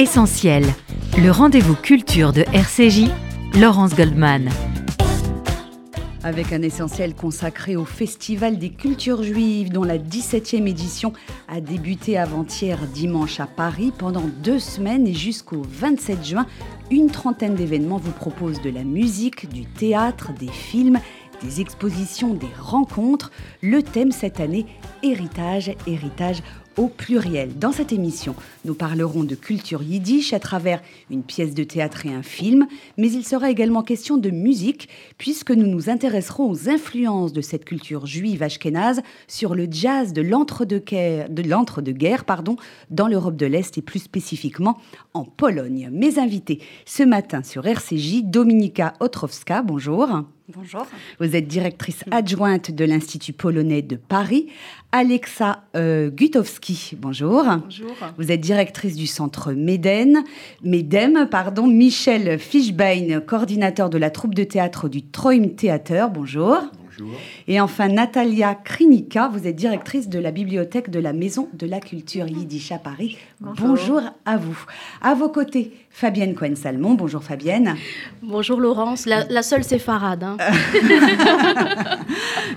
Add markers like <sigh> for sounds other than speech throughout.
Essentiel, le rendez-vous culture de RCJ, Laurence Goldman. Avec un essentiel consacré au Festival des cultures juives dont la 17e édition a débuté avant-hier dimanche à Paris pendant deux semaines et jusqu'au 27 juin, une trentaine d'événements vous proposent de la musique, du théâtre, des films, des expositions, des rencontres. Le thème cette année, héritage, héritage au pluriel. Dans cette émission, nous parlerons de culture yiddish à travers une pièce de théâtre et un film, mais il sera également question de musique, puisque nous nous intéresserons aux influences de cette culture juive ashkénaze sur le jazz de l'entre-deux-guerres, de pardon, dans l'Europe de l'Est et plus spécifiquement en Pologne. Mes invités ce matin sur RCJ, Dominika Otrowska, bonjour. Bonjour. Vous êtes directrice adjointe de l'Institut polonais de Paris. Alexa euh, Gutowski, bonjour. Bonjour. Vous êtes directrice du centre Méden, Médem. Pardon. Michel Fischbein, coordinateur de la troupe de théâtre du Troim Theater, bonjour. Bonjour. Et enfin, Natalia Krinika, vous êtes directrice de la bibliothèque de la Maison de la Culture Yiddish à Paris. Bonjour, à vous. À vos côtés, Fabienne Cohen-Salmon. Bonjour Fabienne. Bonjour Laurence. La, la seule séfarade. Hein. <laughs>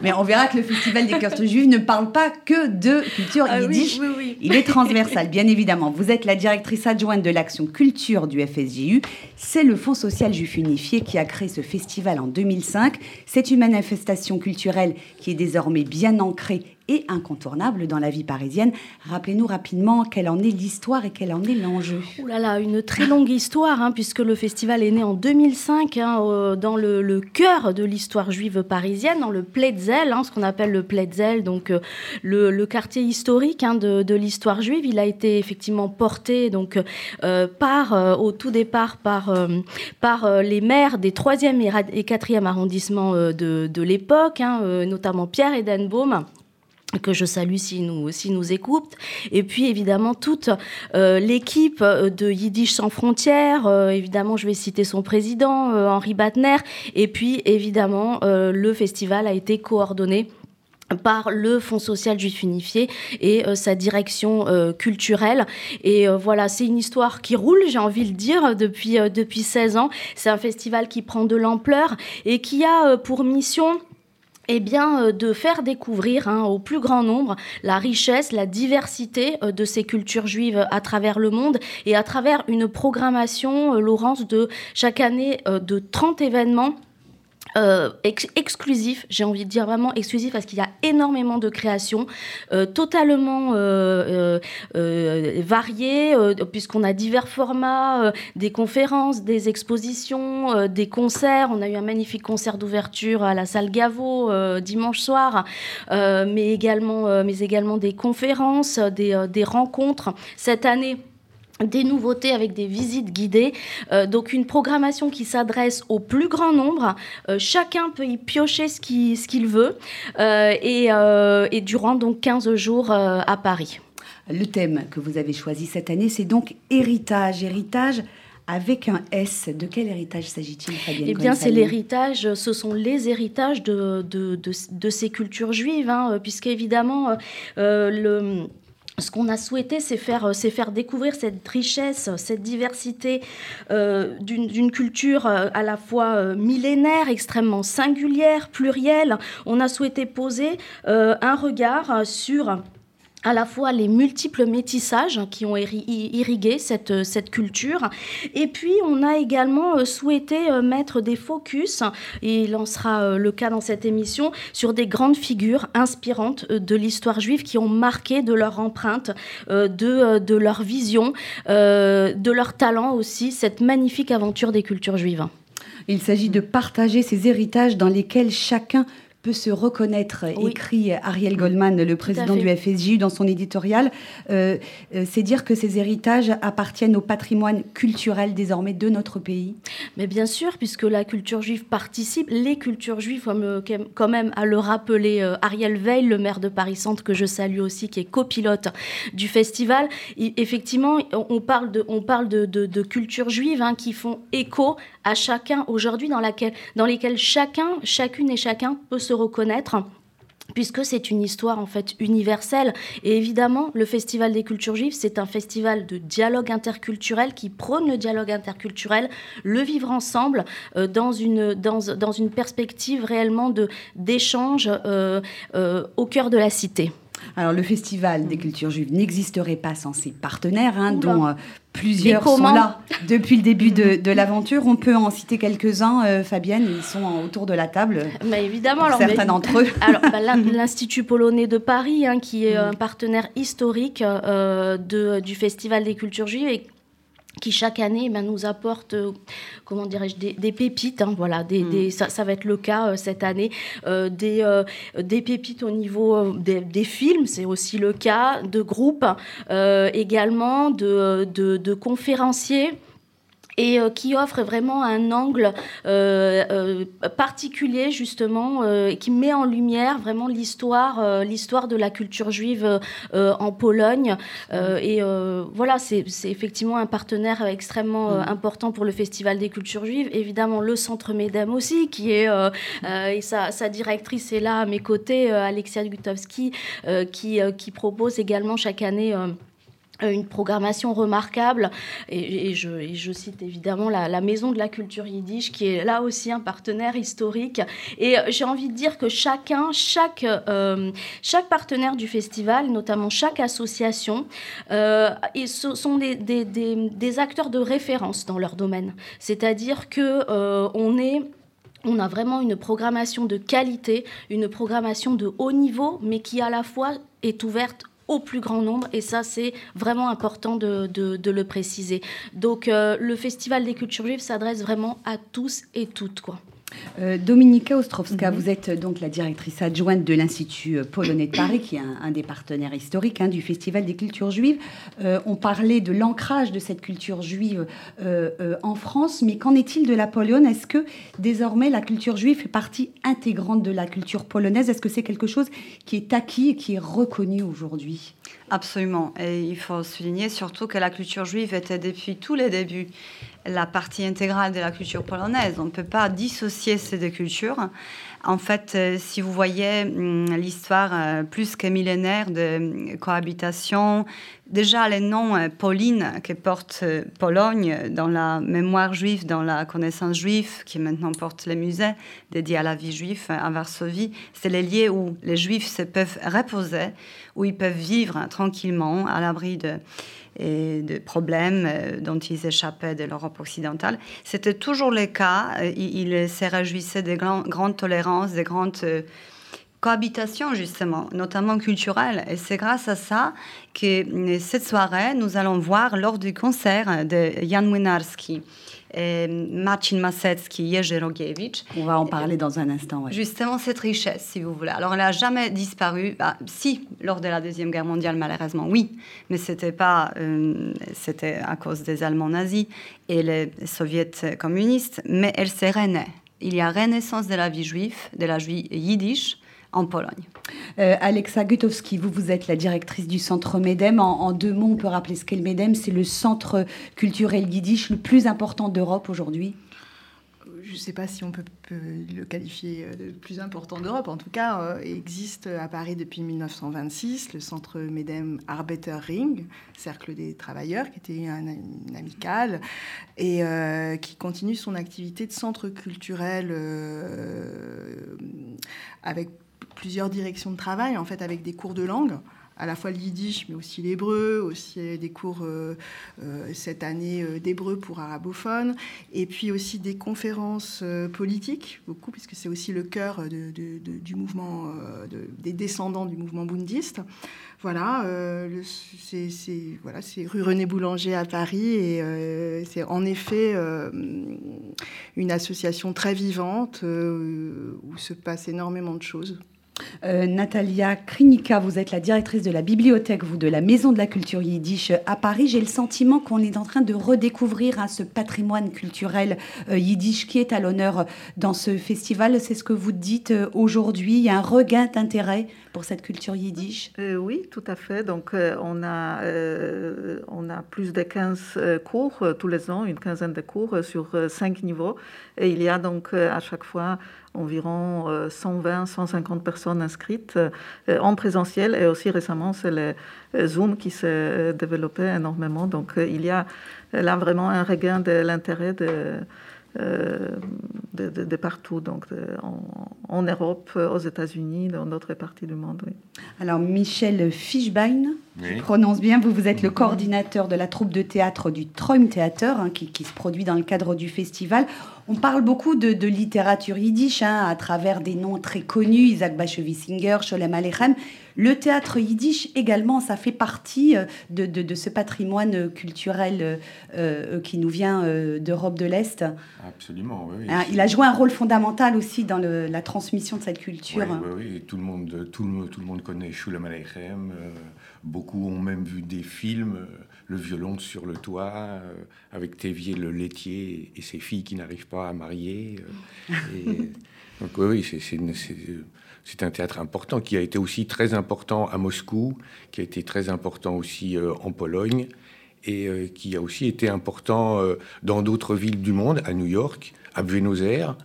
Mais on verra que le Festival des cultures juives ne parle pas que de culture Ah oui, yiddish. oui, oui. Il est transversal, bien évidemment. Vous êtes la directrice adjointe de l'action culture du FSJU. C'est le Fonds social juif unifié qui a créé ce festival en 2005. C'est une manifestation culturelle qui est désormais bien ancrée et incontournable dans la vie parisienne. Rappelez-nous rapidement quelle en est l'histoire et quel en est l'enjeu. Ouh là là, une très longue histoire, hein, puisque le festival est né en 2005 hein, dans le, cœur de l'histoire juive parisienne, dans le Pletzel, hein, ce qu'on appelle le Pletzel, donc euh, le, quartier historique de, l'histoire juive. Il a été effectivement porté donc euh, par, euh, au tout départ par, les maires des 3e et ra- et 4e arrondissements de, de l'époque, notamment Pierre Edenbaum que je salue s'ils nous, s'ils nous écoutent. Et puis évidemment toute euh, l'équipe euh, de Yiddish sans frontières, euh, évidemment je vais citer son président, Henri Batner, et puis évidemment le festival a été coordonné par le Fonds social juif unifié et sa direction culturelle. Et voilà, c'est une histoire qui roule, j'ai envie de dire, depuis, depuis 16 ans. C'est un festival qui prend de l'ampleur et qui a pour mission eh bien, euh, de faire découvrir hein, au plus grand nombre la richesse, la diversité euh, de ces cultures juives à travers le monde et à travers une programmation, euh, Laurence, de chaque année euh, de 30 événements. Euh, ex- exclusifs, j'ai envie de dire vraiment exclusifs parce qu'il y a énormément de créations euh, totalement euh, variées puisqu'on a divers formats, des conférences, des expositions, des concerts. On a eu un magnifique concert d'ouverture à la salle Gaveau dimanche soir, mais, également, des conférences, des rencontres. Cette année, des nouveautés avec des visites guidées. Euh, donc une programmation qui s'adresse au plus grand nombre. Euh, chacun peut y piocher ce qu'il ce veut euh, et, et durant donc 15 jours à Paris. Le thème que vous avez choisi cette année, c'est donc héritage. Héritage avec un S. De quel héritage s'agit-il, Fabienne Eh bien, c'est l'héritage, ce sont les héritages de, de, de, de ces cultures juives, hein, puisqu'évidemment, euh, le ce qu'on a souhaité, c'est faire, c'est faire découvrir cette richesse, cette diversité euh, d'une culture euh, à la fois euh, millénaire, extrêmement singulière, plurielle. On a souhaité poser euh, un regard sur à la fois les multiples métissages qui ont irri- irrigué cette, cette culture. Et puis, on a également euh, souhaité euh, mettre des focus, et il en sera euh, le cas dans cette émission, sur des grandes figures inspirantes euh, de l'histoire juive qui ont marqué de leur empreinte, euh, de, euh, de leur vision, euh, de leur talent aussi, cette magnifique aventure des cultures juives. Il s'agit de partager ces héritages dans lesquels chacun peut se reconnaître, Oui. écrit Ariel Goldman, le président du FSJU, dans son éditorial. Euh, euh, c'est dire que ces héritages appartiennent au patrimoine culturel désormais de notre pays. Mais bien sûr, puisque la culture juive participe, les cultures juives, euh, quand même à le rappeler euh, Ariel Veil, le maire de Paris-Centre, que je salue aussi, qui est copilote du festival. Effectivement, on parle de, on parle de, hein, qui font écho à chacun aujourd'hui, dans, laquelle, dans lesquelles chacun, chacune et chacun peut se reconnaître puisque c'est une histoire en fait universelle. Et évidemment, le Festival des cultures juives, c'est un festival de dialogue interculturel qui prône le dialogue interculturel, le vivre ensemble euh, dans, une, perspective réellement d'échange euh, euh, au cœur de la cité. Alors, le Festival des cultures juives n'existerait pas sans ses partenaires, hein, dont euh, plusieurs sont là depuis le début <laughs> de, l'aventure. On peut en citer quelques-uns, euh, Fabienne, ils sont autour de la table. Mais évidemment, alors, certains d'entre eux. <laughs> Alors, bah, <laughs> l'Institut polonais de Paris, hein, qui est un partenaire historique euh, de, du Festival des cultures juives et qui chaque année ben, nous apporte, euh, comment dirais-je, des, pépites. Hein, voilà, des, mm. ça, va être le cas euh, cette année. Euh, des, des pépites au niveau des, films, c'est aussi le cas, de groupes, également de, de conférenciers et euh, qui offre vraiment un angle euh, euh, particulier justement qui met en lumière vraiment l'histoire l'histoire de la culture juive en Pologne. Et voilà c'est effectivement un partenaire extrêmement mm. important pour le festival des cultures juives. Évidemment le centre Medem aussi qui est et sa, sa, directrice est là à mes côtés Alexia Gutowski qui, qui propose également chaque année une programmation remarquable. Et, je, cite évidemment la, Maison de la Culture Yiddish, qui est là aussi un partenaire historique. Et euh, j'ai envie de dire que chacun, chaque, euh, chaque partenaire du festival, notamment chaque association, ils sont des, des, acteurs de référence dans leur domaine. C'est-à-dire que on est on a vraiment une programmation de qualité, une programmation de haut niveau, mais qui à la fois est ouverte au plus grand nombre et ça c'est vraiment important de, le préciser. Donc euh, le Festival des cultures juives s'adresse vraiment à tous et toutes quoi. Euh, Dominika Ostrowska, mhm. vous êtes euh, donc la directrice adjointe de l'Institut euh, polonais de Paris, qui est un, des partenaires historiques hein, du Festival des cultures juives. on parlait de l'ancrage de cette culture juive en France, mais qu'en est-il de la Pologne? Est-ce que désormais la culture juive fait partie intégrante de la culture polonaise? Est-ce que c'est quelque chose qui est acquis et qui est reconnu aujourd'hui? Absolument. Et il faut souligner surtout que la culture juive était depuis tous les débuts la partie intégrale de la culture polonaise. On ne peut pas dissocier ces deux cultures. En fait, euh, si vous voyez hum, l'histoire euh, plus que millénaire de cohabitation, déjà les noms euh, Pauline que porte Pologne dans la mémoire juive, dans la connaissance juive, qui maintenant porte les musées dédiés à la vie juive à Varsovie, c'est les lieux où les juifs se peuvent reposer, où ils peuvent vivre tranquillement à l'abri de et de problèmes euh, dont ils échappaient de l'Europe occidentale. C'était toujours le cas. Euh, ils se réjouissaient de grandes tolérances, de grandes euh, cohabitations, justement, notamment culturelles. Et c'est grâce à ça que cette soirée, nous allons voir lors du concert de Jan Młynarski Marcin Masecki, Jerzy Rogiewicz. On va en parler dans un instant. Justement, cette richesse, si vous voulez. Alors, elle n'a jamais disparu. Bah, si, lors de la Deuxième Guerre mondiale, malheureusement, oui. Mais c'était pas... Euh, c'était à cause des Allemands nazis et les soviets communistes. Mais elle s'est renée. Il y a renaissance de la vie juive, de la vie yiddish, en Pologne. Euh, Alexa Gutowski, vous, vous êtes la directrice du Centre MEDEM. En, deux mots, on peut rappeler ce qu'est le MEDEM. C'est le centre culturel yiddish le plus important d'Europe aujourd'hui je ne sais pas si on peut, le qualifier de plus important d'Europe. En tout cas, euh, existe à Paris depuis 1926 le centre MEDEM Arbeiter Ring, Cercle des travailleurs, qui était un, une amicale, et euh, qui continue son activité de centre culturel avec plusieurs directions de travail, en fait, avec des cours de langue à la fois le yiddish, mais aussi l'hébreu, aussi des cours euh, euh, cette année euh, d'hébreu pour arabophones, et puis aussi des conférences politiques, beaucoup, puisque c'est aussi le cœur du mouvement, des descendants du mouvement bundiste. Voilà, c'est voilà, rue René Boulanger à Paris, et c'est en effet une association très vivante où se passe énormément de choses. Euh, Natalia Krinika, vous êtes la directrice de la bibliothèque, vous, de la Maison de la Culture Yiddish à Paris. J'ai le sentiment qu'on est en train de redécouvrir hein, ce patrimoine culturel euh, yiddish qui est à l'honneur dans ce festival. C'est ce que vous dites euh, aujourd'hui. Il y a un regain d'intérêt pour cette culture yiddish? Oui, tout à fait. Donc, on, a, on a plus de 15 cours tous les ans, une quinzaine de cours sur cinq niveaux. Et il y a donc à chaque fois environ 120-150 personnes inscrites en présentiel et aussi récemment c'est le Zoom qui s'est développé énormément. Donc il y a là vraiment un regain de l'intérêt de euh, de, partout, donc en, Europe, aux États-Unis, dans d'autres parties du monde. Alors Michel Fischbein, je prononce bien, vous, vous êtes le coordinateur de la troupe de théâtre du Träum Theater, hein, qui, se produit dans le cadre du festival. On parle beaucoup de, littérature yiddish hein, à travers des noms très connus, Isaac Bashevis-Singer, Sholem Aleichem. Le théâtre yiddish également, ça fait partie euh, de, ce patrimoine culturel euh, euh, qui nous vient d'Europe de l'Est. Absolument, oui. Hein, il a joué un rôle fondamental aussi dans la transmission de cette culture. Oui, oui, Tout, le monde, tout, le, tout le monde connaît Shulam Aleichem. beaucoup ont même vu des films, Le violon sur le toit, avec Tévier le laitier et ses filles qui n'arrivent pas à marier. <laughs> donc oui, c'est un théâtre important qui a été aussi très important à Moscou, qui a été très important aussi euh, en Pologne et euh, qui a aussi été important euh, dans d'autres villes du monde, à New York, à Buenos Aires.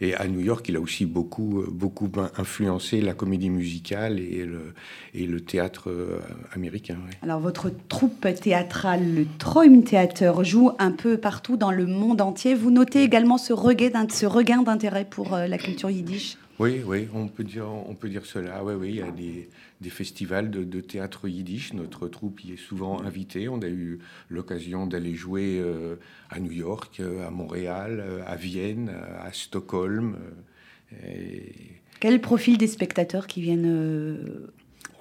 Et à New York, il a aussi beaucoup, beaucoup influencé la comédie musicale et le, et le théâtre américain. Alors, votre troupe théâtrale, le Träum Theater, joue un peu partout dans le monde entier. Vous notez également ce regain d'intérêt pour la culture yiddish? Oui, oui, on peut dire, on peut dire cela. Oui, oui, il y a des, festivals de, théâtre yiddish. Notre troupe y est souvent invitée. On a eu l'occasion d'aller jouer euh, à New York, euh, à Montréal, euh, à Vienne, à Stockholm. Quel profil des spectateurs qui viennent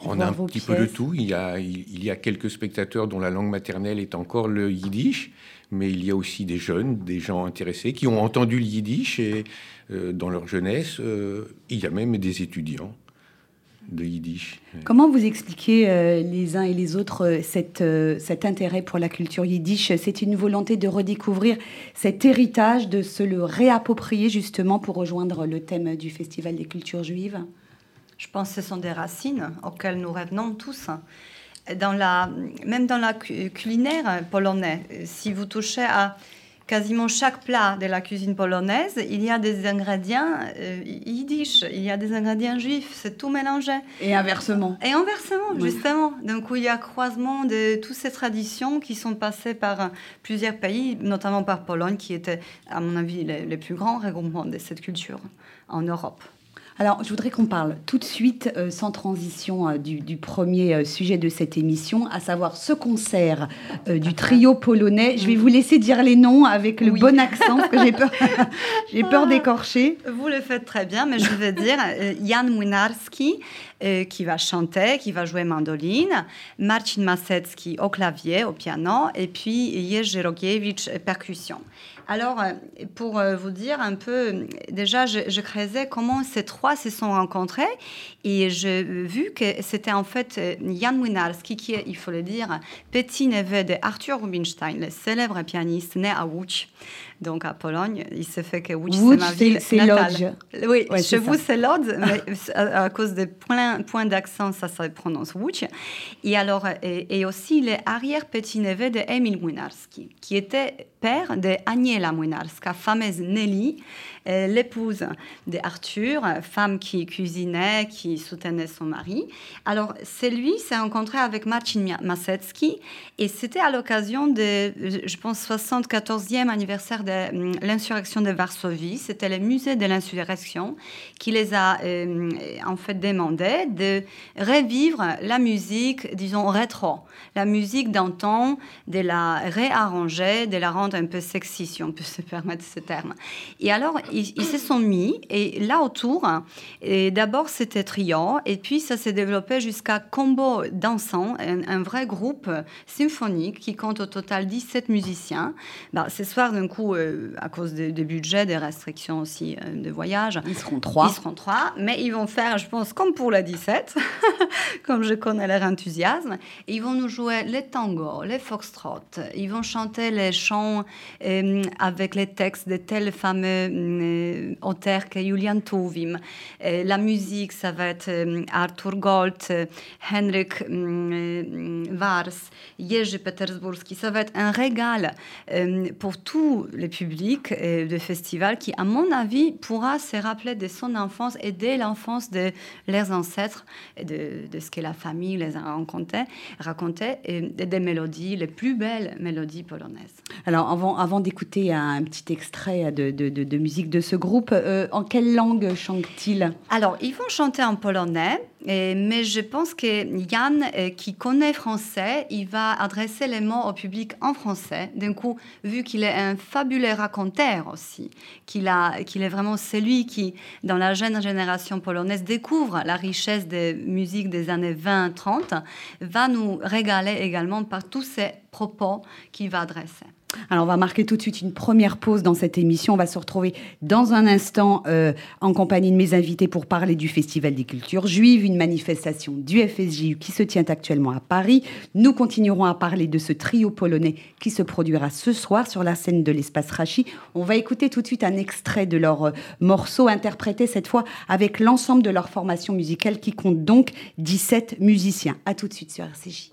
on a un petit peu de tout. Il y, a, il y a quelques spectateurs dont la langue maternelle est encore le yiddish, mais il y a aussi des jeunes, des gens intéressés qui ont entendu le yiddish et euh, dans leur jeunesse, euh, il y a même des étudiants de yiddish. Comment vous expliquez euh, les uns et les autres cette, cet intérêt pour la culture yiddish? C'est une volonté de redécouvrir cet héritage, de se le réapproprier justement pour rejoindre le thème du Festival des cultures juives? Je pense que ce sont des racines auxquelles nous revenons tous dans la, même dans la culinaire polonaise, si vous touchez à quasiment chaque plat de la cuisine polonaise, il y a des ingrédients euh, yiddish, il y a des ingrédients juifs, c'est tout mélangé. Et inversement. Et inversement, justement. Donc, il y a croisement de toutes ces traditions qui sont passées par plusieurs pays, notamment par Pologne, qui était, à mon avis, le plus grand regroupement de cette culture en Europe. Alors, je voudrais qu'on parle tout de suite, euh, sans transition, euh, du, premier euh, sujet de cette émission, à savoir ce concert du trio polonais. Je vais vous laisser dire les noms avec le bon accent, parce que j'ai peur, <laughs> <laughs> j'ai peur d'écorcher. Vous le faites très bien, mais je vais dire Jan Młynarski, qui va chanter, qui va jouer mandoline, Marcin Masecki au clavier, au piano, et puis Jerzy Rogiewicz, percussion. Alors, euh, pour euh, vous dire un peu, déjà, je, je creusais comment ces trois se sont rencontrés et j'ai vu que c'était en fait euh, Jan Młynarski, qui est, il faut le dire, petit neveu de Arthur Rubinstein, le célèbre pianiste né à Łódź donc à Pologne. Il se fait que Łódź, c'est ma ville natale. Oui, chez vous, c'est Lodz, mais <laughs> à, cause des points, points d'accent, ça se prononce Łódź. Et, alors, et, aussi les arrière-petits-neveux de Emil Młynarski, qui était père de Aniela Młynarska, fameuse Nelly, euh, l'épouse d'Arthur, femme qui cuisinait, qui soutenait son mari. Alors, c'est lui s'est rencontré avec Marcin Masecki et c'était à l'occasion de, je pense, 74e anniversaire de hum, l'insurrection de Varsovie. C'était le musée de l'insurrection qui les a euh, en fait demandé de revivre la musique, disons, rétro, la musique d'antan, de la réarranger, de la rendre un peu sexy, si on peut se permettre ce terme. Et alors, ils, se sont mis, et là autour, d'abord c'était trio, et puis ça s'est développé jusqu'à combo dansant, un, vrai groupe symphonique qui compte au total 17 musiciens. Bah, ce soir, d'un coup, euh, à cause des, budgets, des restrictions aussi euh, de voyage, ils seront trois. Ils seront trois, mais ils vont faire, je pense, comme pour la 17, <laughs> comme je connais leur enthousiasme, ils vont nous jouer les tangos, les foxtrots, ils vont chanter les chants euh, avec les textes de tels fameux euh, auteur que Julian Tovim. Euh, la musique, ça va être euh, Arthur Gold, Henrik Wars, Jerzy Petersburski. Ça va être un régal pour tous les public de festival qui, à mon avis, pourra se rappeler de son enfance et de l'enfance de leurs ancêtres de, de ce que la famille les a raconté, et des mélodies, les plus belles mélodies polonaises. Alors, avant, d'écouter un petit extrait de, de, de, musique de ce groupe, euh, en quelle langue chantent-ils Alors, ils vont chanter en polonais, et, mais je pense que Yann, euh, qui connaît français, il va adresser les mots au public en français. D'un coup, vu qu'il est un fabuleux raconteur aussi, qu'il qu'il est vraiment celui qui, dans la jeune génération polonaise, découvre la richesse des musiques des années 20-30, va nous régaler également par tous ces propos qu'il va adresser. Alors, on va marquer tout de suite une première pause dans cette émission. On va se retrouver dans un instant euh, en compagnie de mes invités pour parler du Festival des cultures juives, une manifestation du FSJU qui se tient actuellement à Paris. Nous continuerons à parler de ce trio polonais qui se produira ce soir sur la scène de l'espace Rachi. On va écouter tout de suite un extrait de leur euh, morceau interprété cette fois avec l'ensemble de leur formation musicale qui compte donc 17 musiciens. À tout de suite sur RCJ.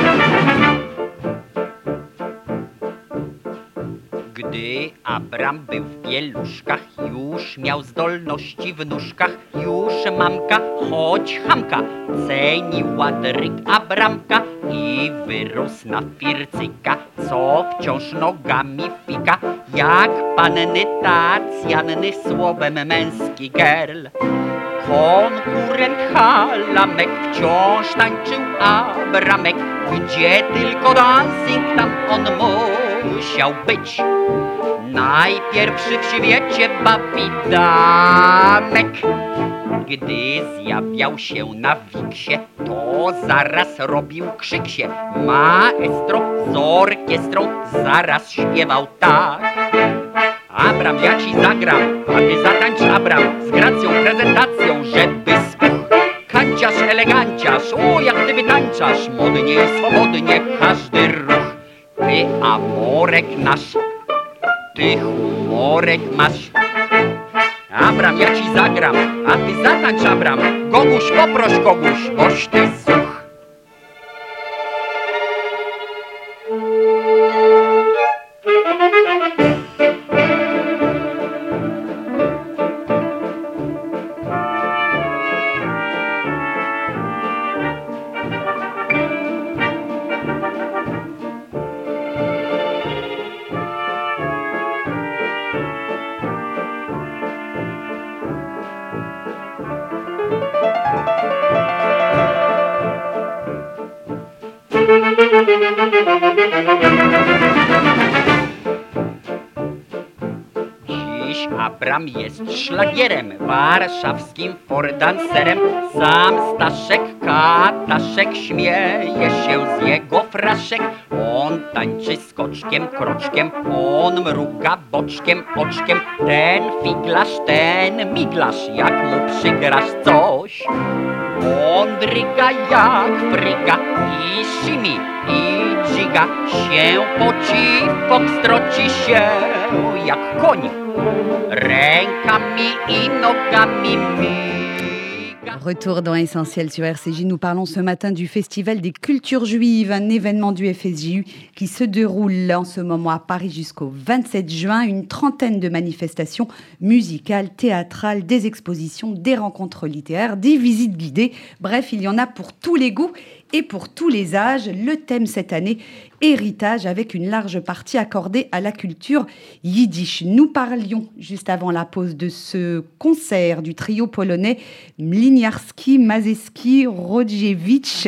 Gdy Abram był w pieluszkach, już miał zdolności w nóżkach, już mamka, choć hamka, ceniła dryk Abramka i wyrósł na fircyka, co wciąż nogami fika, jak panny tacjanny słowem męski gerl. Konkurent Halamek wciąż tańczył Abramek, gdzie tylko dancing tam on musiał być. Najpierwszy w świecie bawidamek. Gdy zjawiał się na wiksie, to zaraz robił krzyksie. Maestro z orkiestrą zaraz śpiewał tak. Abram, ja ci zagram, a ty zatańcz Abram z gracją, prezentacją, żeby spuch. Kanciarz, eleganciarz, o jak ty wytańczasz, modnie i swobodnie każdy ruch. Ty amorek nasz, ty humorek masz. Abram, ja ci zagram, a ty zatańcz Abram, Goguś, poproś kogoś, boś ty such. Dziś Abram jest szlagierem, warszawskim fordancerem. Sam Staszek Kataszek śmieje się z jego fraszek. On tańczy skoczkiem, kroczkiem, on mruga boczkiem, oczkiem. Ten figlarz, ten miglarz, jak mu przygrasz coś. On dryga jak fryga i simi Retour dans Essentiel sur RCJ. Nous parlons ce matin du Festival des cultures juives, un événement du FSJU qui se déroule en ce moment à Paris jusqu'au 27 juin. Une trentaine de manifestations musicales, théâtrales, des expositions, des rencontres littéraires, des visites guidées. Bref, il y en a pour tous les goûts et pour tous les âges. Le thème cette année, héritage, avec une large partie accordée à la culture yiddish. Nous parlions juste avant la pause de ce concert du trio polonais Mliniarski, Mazeski, Rodziewicz,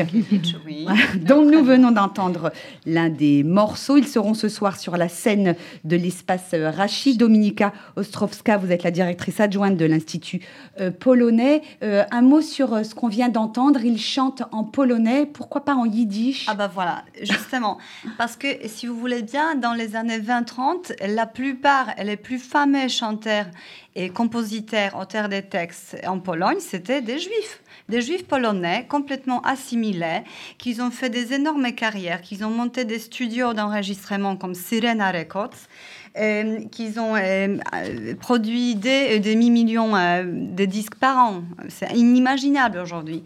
<laughs> dont nous venons d'entendre l'un des morceaux. Ils seront ce soir sur la scène de l'espace Rachi. Dominika Ostrowska, vous êtes la directrice adjointe de l'Institut euh, polonais. Euh, un mot sur euh, ce qu'on vient d'entendre. Ils chantent en polonais pourquoi pas en yiddish? Ah bah voilà, justement. Parce que, si vous voulez bien, dans les années 20-30, la plupart, les plus fameux chanteurs et compositeurs, auteurs des textes en Pologne, c'était des juifs. Des juifs polonais complètement assimilés, qui ont fait des énormes carrières, qui ont monté des studios d'enregistrement comme Sirena Records, qu'ils ont euh, euh, produit des demi-millions de disques par an. C'est inimaginable aujourd'hui.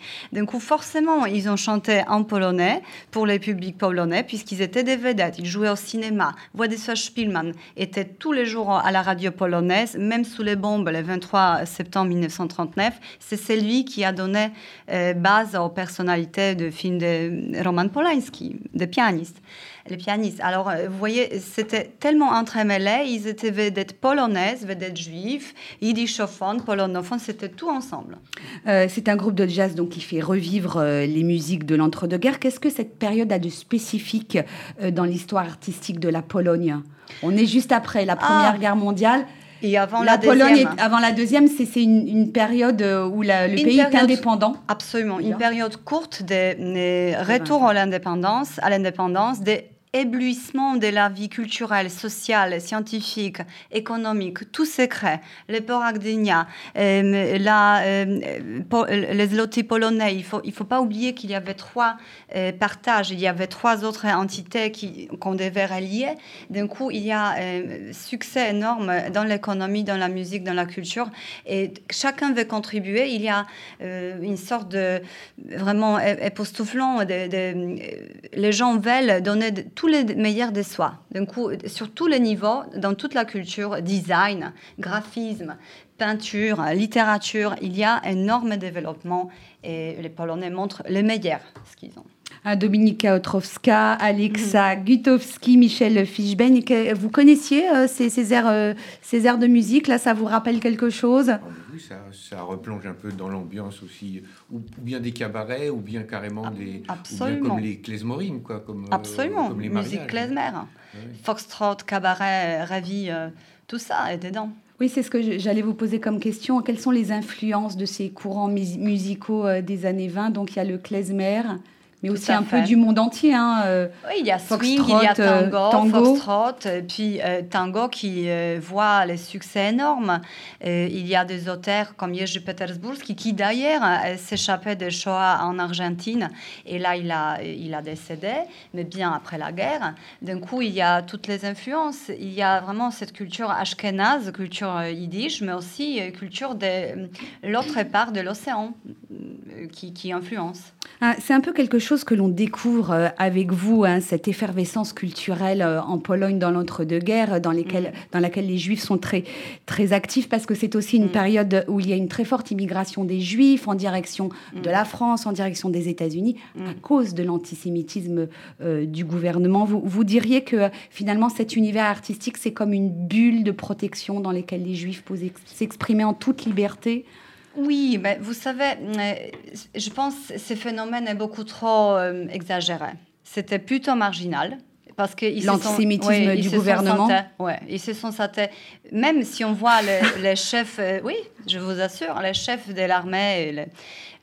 Coup, forcément, ils ont chanté en polonais pour les publics polonais, puisqu'ils étaient des vedettes. Ils jouaient au cinéma. Władysław Spielmann était tous les jours à la radio polonaise, même sous les bombes le 23 septembre 1939. C'est celui qui a donné base aux personnalités de films de Roman Polanski, des pianistes les pianistes. Alors, euh, vous voyez, c'était tellement entremêlé. Ils étaient vedettes polonaises, vedettes juives, yiddishophones, polonophones, c'était tout ensemble. Euh, c'est un groupe de jazz donc, qui fait revivre euh, les musiques de l'entre-deux-guerres. Qu'est-ce que cette période a de spécifique dans l'histoire artistique de la Pologne? On est juste après la Première Ah. Guerre mondiale. Et avant la, la, Pologne, est- avant la deuxième, c'est une, une période où la- le Une pays est indépendant. Absolument, une période courte de, de retour à l'indépendance, à l'indépendance, des éblouissement de la vie culturelle, sociale, scientifique, économique, tout se crée. Les ports Gdynia, euh, euh, les zloty polonais, il ne faut, pas oublier qu'il y avait trois euh, partages, il y avait trois autres entités qu'on devait relier. D'un coup, il y a un succès énorme dans l'économie, dans la musique, dans la culture, et chacun veut contribuer. Il y a une sorte de vraiment époustouflant. Les gens veulent donner de- tous les meilleurs de soi. Coup, sur tous les niveaux, dans toute la culture, design, graphisme, peinture, littérature, il y a énorme développement et les Polonais montrent le meilleur, ce qu'ils ont. Ah, Dominika Otrowska, Alexa Mhm. Gutowski, Michel Fischbein. Que- Vous connaissiez euh, ces, ces airs, euh, ces airs de musique? Là, ça vous rappelle quelque chose? Ah, oui, ça, ça replonge un peu dans l'ambiance aussi, ou, ou bien des cabarets, ou bien carrément des, ou bien Ah, absolument. comme les klezmorines, quoi, comme euh, Absolument, comme les musique klezmer. Ouais. Foxtrot, cabaret, ravi, euh, tout ça est dedans. Oui, c'est ce que j'allais vous poser comme question. Quelles sont les influences de ces courants mus- musicaux des années 20 Donc, il y a le klezmer, mais Tout aussi un peu du monde entier. hein, euh. Oui, il y a swing, il y a euh, tango, tango. foxtrot, et puis euh, tango qui euh, voit les succès énormes. Euh, il y a des auteurs comme Jerzy Petersburski qui d'ailleurs euh, s'échappait de Shoah en Argentine et là il a, il a décédé, mais bien après la guerre. D'un coup, il y a toutes les influences. Il y a vraiment cette culture ashkénaze, culture euh, yiddish, mais aussi euh, culture de euh, l'autre part de l'océan euh, qui, qui influence. Ah, c'est un peu quelque chose que l'on découvre euh, avec vous, hein, cette effervescence culturelle euh, en Pologne dans l'entre-deux-guerres, dans, lesquelles- dans laquelle les Juifs sont très, très actifs, parce que c'est aussi une Mm. période où il y a une très forte immigration des Juifs en direction de la France, en direction des États-Unis, à cause de l'antisémitisme euh, du gouvernement. Vous, vous diriez que finalement cet univers artistique, c'est comme une bulle de protection dans laquelle les Juifs peuvent ex- s'exprimer en toute liberté? Oui, mais vous savez, euh, je pense que ce phénomène est beaucoup trop euh, exagéré. C'était plutôt marginal. Parce que ils se sont- L'antisémitisme oui, ils du gouvernement. ouais, ils se sont sentés- Même si on voit les, les chefs, euh, oui, je vous assure, les chefs de l'armée, les,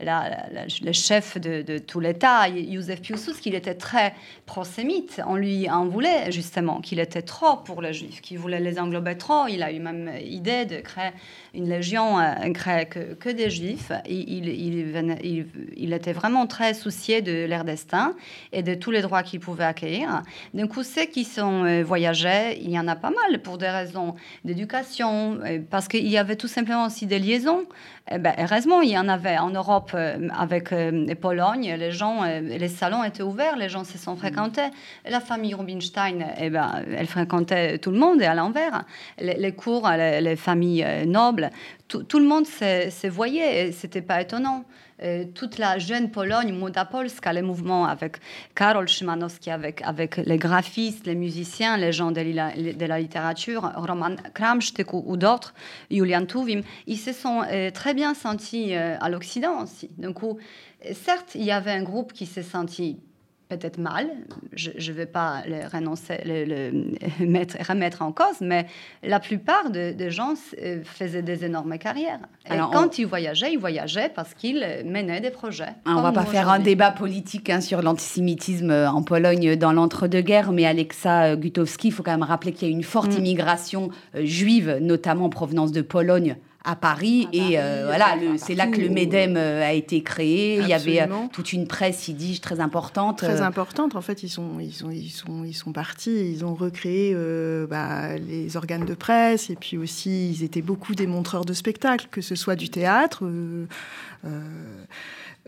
la- la- les chefs de, tout l'État, Józef Piłsudski, il était très prosémite. On lui en voulait justement qu'il était trop pour les Juifs, qu'il voulait les englober trop. Il a eu même idée de créer une légion euh, créée que, des Juifs. Il était vraiment très soucié de leur destin et de tous les droits qu'ils pouvaient accueillir. D'un coup, ceux qui sont euh, voyagés, il y en a pas mal pour des raisons d'éducation, euh, parce qu'il y avait tout simplement aussi des liaisons. Eh ben, heureusement, il y en avait en Europe euh, avec euh, Pologne. Les gens, euh, les salons étaient ouverts, les gens se sont fréquentés. La famille Rubinstein, eh ben, elle fréquentait tout le monde et à l'envers. Les, les cours, les, les familles euh, nobles, tout, le monde se, se voyait. C'était pas étonnant. Euh, toute la jeune Pologne, Młoda Polska, les mouvements avec Karol Szymanowski, avec, les graphistes, les musiciens, les gens de la, littérature, Roman Kramsztyk ou, d'autres, Julian Tuwim, ils se sont euh, très bien sentis euh, à l'Occident aussi. Du coup, certes, il y avait un groupe qui s'est senti peut-être mal. Je ne vais pas le, renoncer, le, <laughs> mettre, remettre en cause, mais la plupart des gens euh, faisaient des énormes carrières. Et quand ils voyageaient, ils voyageaient parce qu'ils menaient des projets. Ah, on ne va pas faire un débat politique hein, sur l'antisémitisme en Pologne dans l'entre-deux-guerres, mais Alexa Gutowski, il faut quand même rappeler qu'il y a une forte mm. immigration euh, juive, notamment en provenance de Pologne à Paris. et euh, voilà, c'est là que le MEDEM euh, a été créé. Il y avait euh, toute une presse yiddish très importante. Très importante. En fait, ils sont, ils sont, ils sont, ils sont partis. Ils ont recréé bah, les organes de presse. Et puis aussi, ils étaient beaucoup des montreurs de spectacles, que ce soit du théâtre.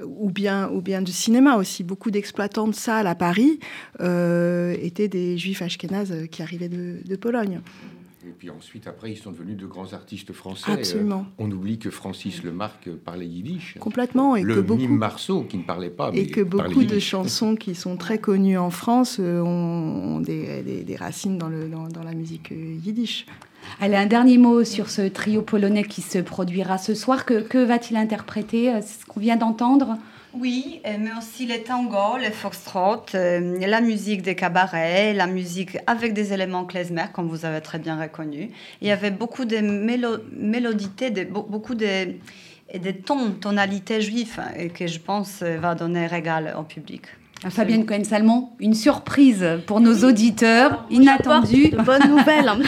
ou bien, ou bien du cinéma aussi. Beaucoup d'exploitants de salles à Paris étaient des juifs ashkénazes qui arrivaient de, de Pologne. Et puis ensuite, après, ils sont devenus de grands artistes français. Absolument. on oublie que Francis Lemarque parlait yiddish. Complètement. Et le que beaucoup... Marceau, qui ne parlait pas. Et que beaucoup de chansons qui sont très connues en France euh, ont, des, des, racines dans, le, dans, dans la musique euh, yiddish. Allez, un dernier mot sur ce trio polonais qui se produira ce soir. Que, que va-t-il interpréter? Euh, ce qu'on vient d'entendre oui, mais aussi les tangos, les foxtrot, euh, la musique des cabarets, la musique avec des éléments klezmer, comme vous avez très bien reconnu. Il y avait beaucoup de mélo mélodités, de, beaucoup de, tons, tonalités juifs, hein, que je pense va donner régal au public. Fabienne Cohen-Salmon, une surprise pour nos auditeurs, inattendue. De bonnes nouvelles. <laughs> Hein.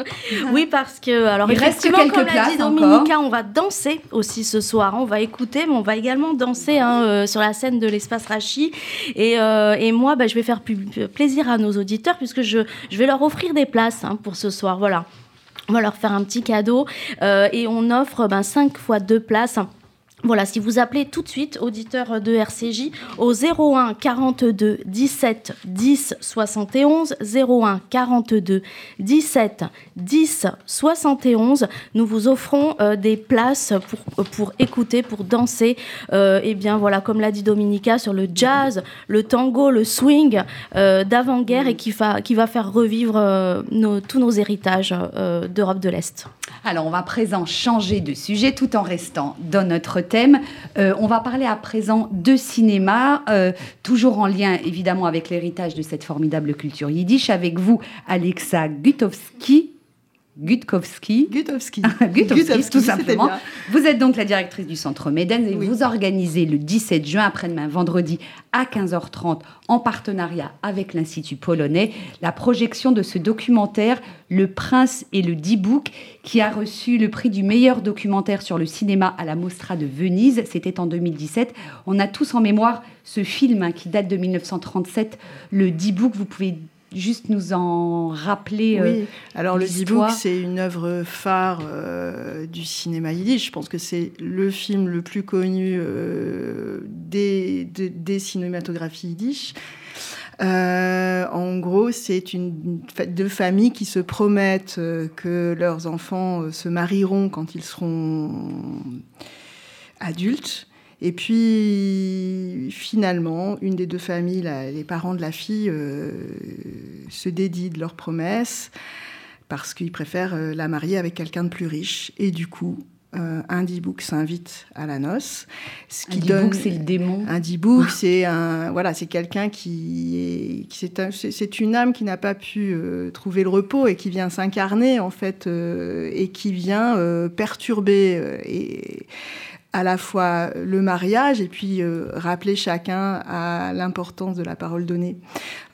<laughs> oui, parce que, alors, il reste quelques comme places dit Dominica, on va danser aussi ce soir. On va écouter, mais on va également danser hein, euh, sur la scène de l'espace Rachi. Et, euh, et moi, bah, je vais faire plaisir à nos auditeurs puisque je, je vais leur offrir des places hein, pour ce soir. Voilà. On va leur faire un petit cadeau euh, et on offre ben, 5 fois 2 places voilà, si vous appelez tout de suite, auditeur de RCJ, au 01 42 17 10 71, 01 42 17 10 71, nous vous offrons euh, des places pour, pour écouter, pour danser, euh, et bien voilà, comme l'a dit Dominica, sur le jazz, le tango, le swing euh, d'avant-guerre et qui va, qui va faire revivre tous nos héritages d'Europe de l'Est. Alors, on va à présent changer de sujet tout en restant dans notre thème. Euh, on va parler à présent de cinéma, euh, toujours en lien évidemment avec l'héritage de cette formidable culture yiddish. Avec vous, Alexa Gutowski, Gutkowski. <laughs> Gutkowski. Gutkowski, tout simplement. Vous êtes donc la directrice du Centre Méden et vous organisez le 17 juin, après-demain, vendredi, à 15h30, en partenariat avec l'Institut polonais, la projection de ce documentaire, Le Prince et le D-Book, qui a reçu le prix du meilleur documentaire sur le cinéma à la Mostra de Venise. C'était en 2017. On a tous en mémoire ce film hein, qui date de 1937, le D-Book. Vous pouvez juste nous en rappeler Oui, euh, alors le D-Book, c'est une œuvre phare euh, du cinéma yiddish. Je pense que c'est le film le plus connu euh, des, des, cinématographies yiddish. en gros, c'est une deux familles qui se promettent que leurs enfants se marieront quand ils seront adultes et puis, finalement, une des deux familles, les parents de la fille, euh, se dédient de leur promesse parce qu'ils préfèrent euh, la marier avec quelqu'un de plus riche. Et du coup, euh, un D-Book s'invite à la noce. Ce qui un D-Book, c'est le démon. Un D-Book, <laughs> c'est un, voilà, c'est quelqu'un qui est, c'est, une âme qui n'a pas pu trouver le repos et qui vient s'incarner en fait et qui vient perturber et à la fois le mariage et puis euh, rappeler chacun à l'importance de la parole donnée.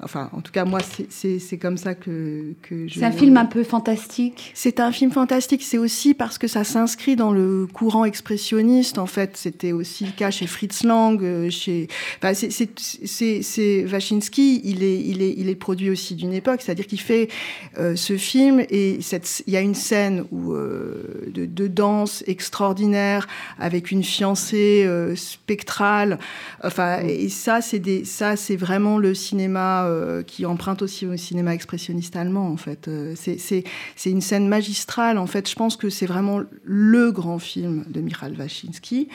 Enfin, en tout cas, moi, c'est comme ça que, que je... C'est un film un peu fantastique? C'est un film fantastique. C'est aussi parce que ça s'inscrit dans le courant expressionniste. En fait, c'était aussi le cas chez Fritz Lang. Euh, chez... Enfin, c'est Wachinski, il est, il, est, il est produit aussi d'une époque. C'est-à-dire qu'il fait euh, ce film et cette... il y a une scène où, de, de danse extraordinaire avec une fiancée euh, spectrale. Enfin, mm. et ça, c'est des, ça, c'est vraiment le cinéma euh, qui emprunte aussi au cinéma expressionniste allemand. En fait, euh, c'est, c'est, c'est une scène magistrale. En fait, je pense que c'est vraiment le grand film de Michal Wachinski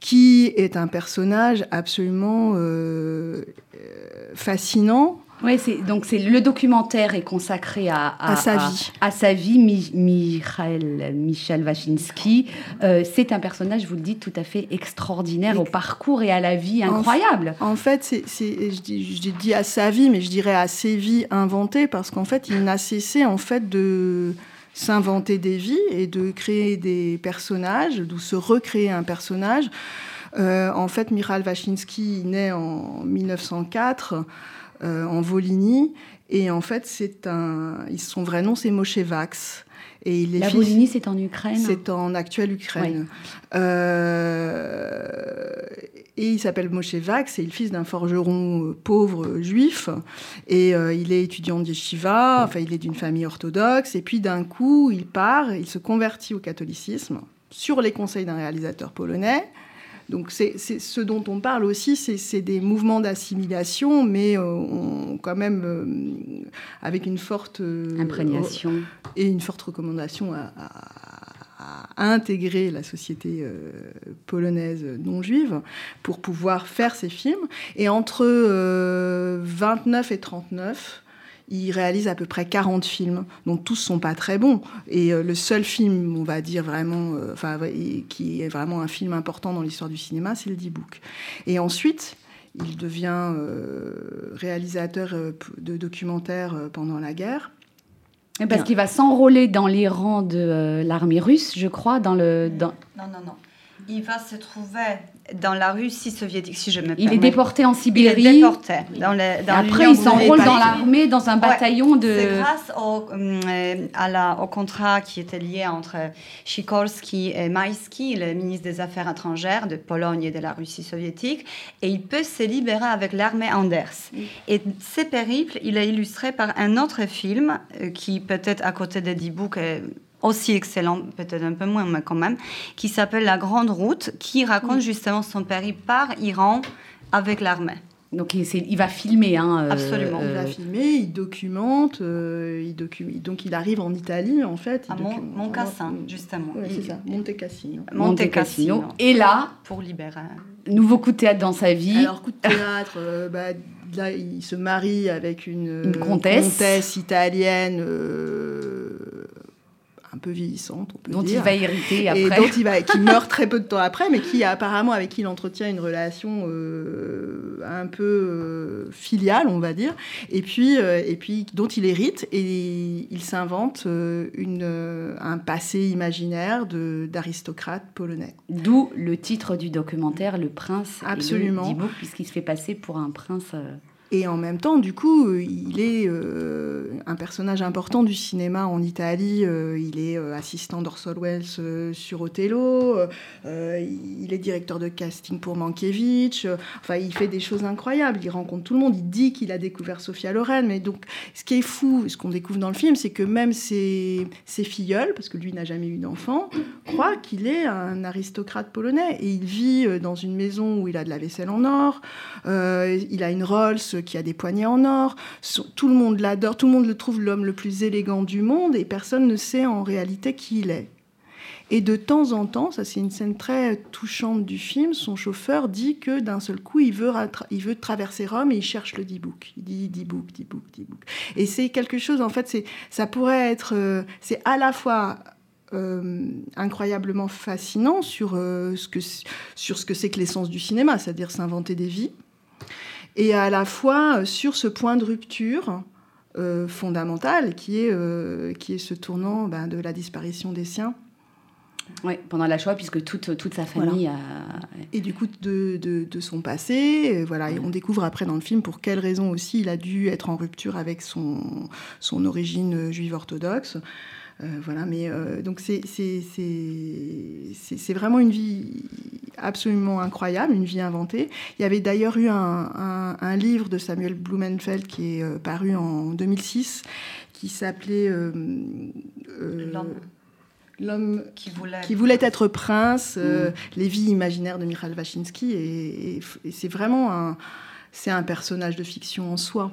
qui est un personnage absolument fascinant Oui, donc c'est le documentaire est consacré à, À sa vie. à, sa vie. Mi- Michael Michel Wachinsky, euh, c'est un personnage, vous le dites, tout à fait extraordinaire au parcours et à la vie incroyable. En fait, c'est, je, dis, je dis à sa vie, mais je dirais à ses vies inventées, parce qu'en fait, il n'a cessé en fait de s'inventer des vies et de créer des personnages, de se recréer un personnage. Euh, en fait, Michal Wachinsky naît en 1904 euh, en Volhynie, et en fait, c'est un, son vrai nom, c'est Moshe Vax. Et il est La fils- Volhynie, c'est en Ukraine. c'est en actuelle Ukraine. Euh, et il s'appelle Moshe Vax, c'est le fils d'un forgeron euh, pauvre juif. Et euh, il est étudiant de yeshiva, enfin il est d'une famille orthodoxe. Et puis d'un coup, il part, il se convertit au catholicisme sur les conseils d'un réalisateur polonais. Donc c'est ce dont on parle aussi, c'est des mouvements d'assimilation, mais euh, on- quand même euh, avec une forte euh, Imprégnation. et une forte recommandation à, à- à intégrer la société euh, polonaise non juive pour pouvoir faire ces films. Et entre euh, 29 et 39, il réalise à peu près 40 films, dont tous sont pas très bons. Et euh, le seul film, on va dire vraiment, euh, enfin, qui est vraiment un film important dans l'histoire du cinéma, c'est le D-Book. Et ensuite, il devient euh, réalisateur euh, de documentaires euh, pendant la guerre. Parce qu'il va s'enrôler dans les rangs de euh, l'armée russe, je crois, dans le. Dans... Non, non, non. Il va se trouver dans la Russie soviétique, si je me Il est permets. déporté en Il est Sibérie. déporté dans le, Et dans après, il s'enrôle dans l'armée, dans un bataillon de. C'est grâce au, euh, à la- au contrat qui était lié entre Sikorski et Maïski, le ministre des Affaires étrangères de Pologne et de la Russie soviétique, et il peut se libérer avec l'armée Anders. Et ces périples, il est illustré par un autre film euh, qui peut-être à côté de D-Book est aussi excellent, peut-être un peu moins, mais quand même, qui s'appelle La Grande Route, qui raconte justement son périple par Iran avec l'armée. Donc il, il va filmer. Hein, euh, Absolument. Il va filmer, il documente, euh, il docu- donc il arrive en Italie en fait. il À Mon- documente- Moncassin, justement. Ouais, Il- c'est ça, Monte Cassino. Monte Cassino. Et là, pour libérer. nouveau coup de théâtre dans sa vie. Alors coup de théâtre, euh, bah, là il se marie avec une, Une euh, comtesse. italienne euh, un peu vieillissante, on peut dont dire. il va hériter et après. dont il va, qui meurt <laughs> très peu de temps après, mais qui apparemment avec qui il entretient une relation euh, un peu euh, filiale, on va dire, et puis euh, et puis dont il hérite et il s'invente une un passé imaginaire d'aristocrate polonais. D'où le titre du documentaire, Le Prince. Absolument. Et le puisqu'il se fait passer pour un prince. Et en même temps, du coup, il est euh, un personnage important du cinéma en Italie. Euh, il est euh, assistant d'Orson Welles sur Othello. Il est directeur de casting pour Mankiewicz. Enfin, il fait des choses incroyables. Il rencontre tout le monde. Il dit qu'il a découvert Sophia Loren. Mais donc, ce qui est fou, ce qu'on découvre dans le film, c'est que même ses, ses parce que lui n'a jamais eu d'enfant, croient qu'il est un aristocrate polonais. Et il vit dans une maison où il a de la vaisselle en or. Il a une Rolls qui a des poignets en or. Tout le monde l'adore. Tout le monde le trouve l'homme le plus élégant du monde et personne ne sait en réalité qui il est. Et de temps en temps, ça c'est une scène très touchante du film, son chauffeur dit que d'un seul coup, il veut, traverser Rome et il cherche le D-Book. Il dit D-Book, D-Book, D-Book. Et c'est quelque chose, en fait, ça pourrait être... euh, c'est à la fois euh, incroyablement fascinant sur, euh, ce que, sur ce que c'est que l'essence du cinéma, c'est-à-dire s'inventer des vies, et à la fois euh, sur ce point de rupture euh, fondamental qui est, euh, qui est ce tournant ben, de la disparition des siens ouais, pendant la Shoah, puisque toute, toute sa famille a. et du coup de, de, de son passé. voilà, et on découvre après dans le film pour quelles raisons aussi il a dû être en rupture avec son, son origine juive orthodoxe. Euh, voilà, mais euh, donc c'est vraiment une vie absolument incroyable, une vie inventée. Il y avait d'ailleurs eu un, un- un livre de Samuel Blumenfeld qui est euh, paru en 2006 qui s'appelait L'homme. Qui voulait. qui voulait être prince, euh, les vies imaginaires de Michal Wachinsky, et, et- et c'est vraiment un, c'est un personnage de fiction en soi.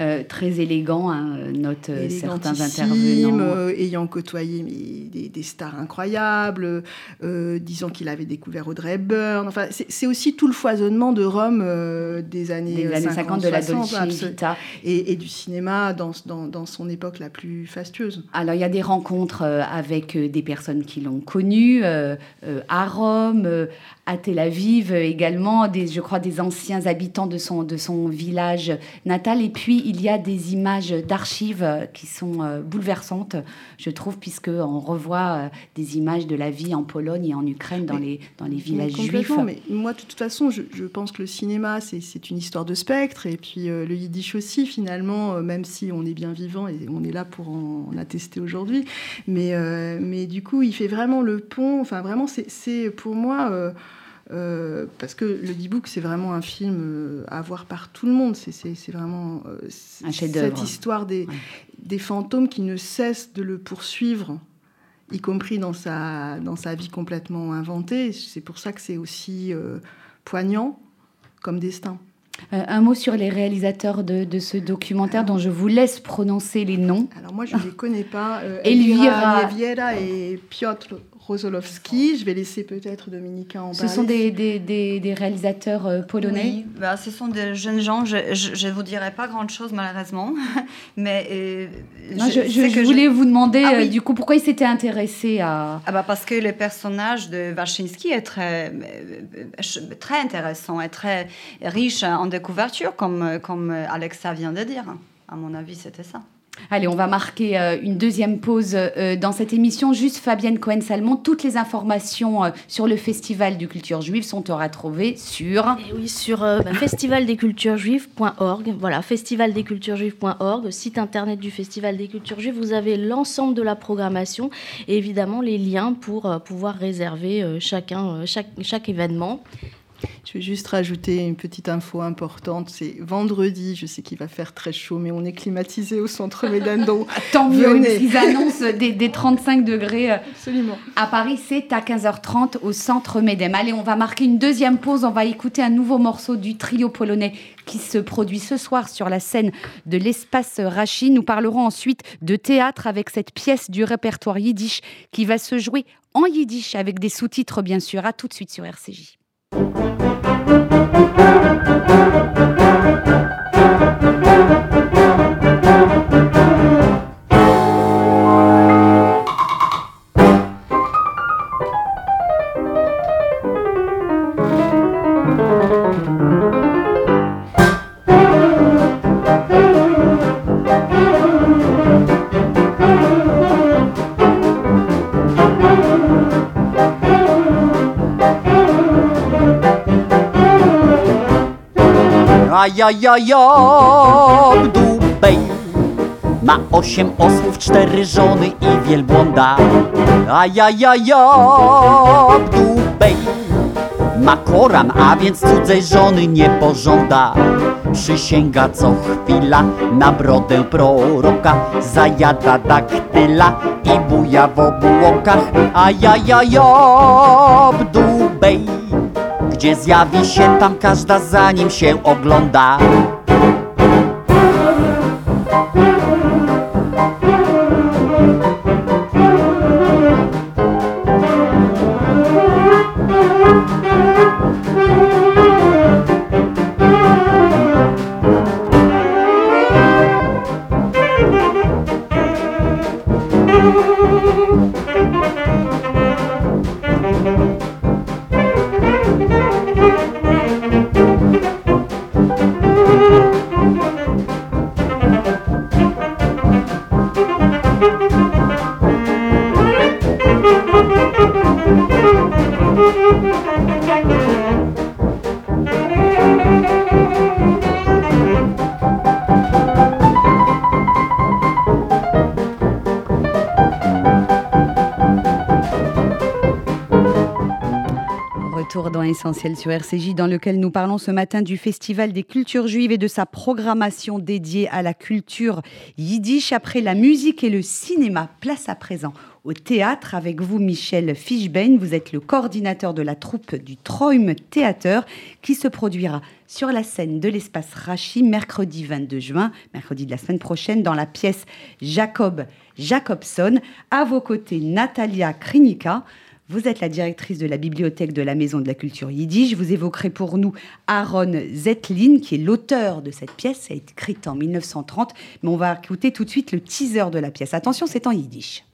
Euh, très élégant, hein, notent certains intervenants. ayant côtoyé des, stars incroyables, disant qu'il avait découvert Audrey Hepburn. Enfin, c'est aussi tout le foisonnement de Rome des années, des années 50, de la Dolce Vita. Et, du cinéma dans, dans, dans, son époque la plus fastueuse. Alors, il y a des rencontres avec des personnes qui l'ont connu à Rome, à Tel Aviv également, des, je crois des anciens habitants de son, de son village natal. Et puis, il y a des images d'archives qui sont euh, bouleversantes, je trouve, puisqu'on revoit euh, des images de la vie en Pologne et en Ukraine, dans, les, dans les villages juifs. Mais moi, de toute façon, je, je pense que le cinéma, c'est une histoire de spectre. Et puis, euh, le yiddish aussi, finalement, même si on est bien vivant et on est là pour en, attester aujourd'hui. Mais, mais du coup, il fait vraiment le pont. Enfin, vraiment, c'est pour moi... Euh, parce que le D-Book, c'est vraiment un film euh, à voir par tout le monde. C'est vraiment euh, cette histoire des, des, fantômes qui ne cessent de le poursuivre, y compris dans sa, dans sa vie complètement inventée. C'est pour ça que c'est aussi poignant comme destin. un mot sur les réalisateurs de, de ce documentaire dont je vous laisse prononcer les noms. Alors moi, je ne les connais pas. Elvira, Elvira et Piotr Rosolowski. Je vais laisser peut-être Dominica en parler. Ce sont des, des, des, réalisateurs euh, polonais Oui, bah, ce sont des jeunes gens. Je ne vous dirai pas grand-chose, malheureusement. <laughs> Mais euh, je, je, voulais vous demander, ah euh, du coup, pourquoi ils s'étaient intéressés à... Ah bah parce que le personnage de Waczynski est très, très intéressant et très riche en découverture, comme, comme Alexa vient de dire. À mon avis, c'était ça. Allez, on va marquer euh, une deuxième pause euh, dans cette émission. Juste Fabienne Cohen-Salmon, toutes les informations euh, sur le Festival du culture juive sont à retrouver sur... Oui, sur bah, festivaldesculturesjuives.org. Voilà, festivaldesculturesjuives.org, site internet du Festival des cultures juives. Vous avez l'ensemble de la programmation et évidemment les liens pour pouvoir réserver chacun, chaque, chaque événement. Je vais juste rajouter une petite info importante. C'est vendredi, je sais qu'il va faire très chaud, mais on est climatisé au centre Médane. Donc, <laughs> Tant mieux, ils annoncent des, 35 degrés. Euh, Absolument. À Paris, c'est à 15h30 au centre Médem. Allez, on va marquer une deuxième pause. On va écouter un nouveau morceau du trio polonais qui se produit ce soir sur la scène de l'espace Rachi. Nous parlerons ensuite de théâtre avec cette pièce du répertoire yiddish qui va se jouer en yiddish avec des sous-titres, bien sûr. À tout de suite sur RCJ. Thank you. Ajajajob dubej. Ma osiem osłów, cztery żony i wielbłąda. Ajajajob dubej. Ma koran, a więc cudzej żony nie pożąda. Przysięga co chwila na brodę proroka. Zajada daktyla i buja w obłokach. Ajajajob dubej gdzie zjawi się tam każda zanim się ogląda Sur RCJ, dans lequel nous parlons ce matin du Festival des cultures juives et de sa programmation dédiée à la culture yiddish. Après la musique et le cinéma, place à présent au théâtre avec vous, Michel Fischbein. Vous êtes le coordinateur de la troupe du Troim Theater qui se produira sur la scène de l'espace Rachi mercredi 22 juin, mercredi de la semaine prochaine, dans la pièce Jacob Jacobson. À vos côtés, Natalia Krinika. Vous êtes la directrice de la bibliothèque de la Maison de la Culture Yiddish. Vous évoquerez pour nous Aaron Zetlin, qui est l'auteur de cette pièce. Elle est écrite en 1930, mais on va écouter tout de suite le teaser de la pièce. Attention, c'est en Yiddish.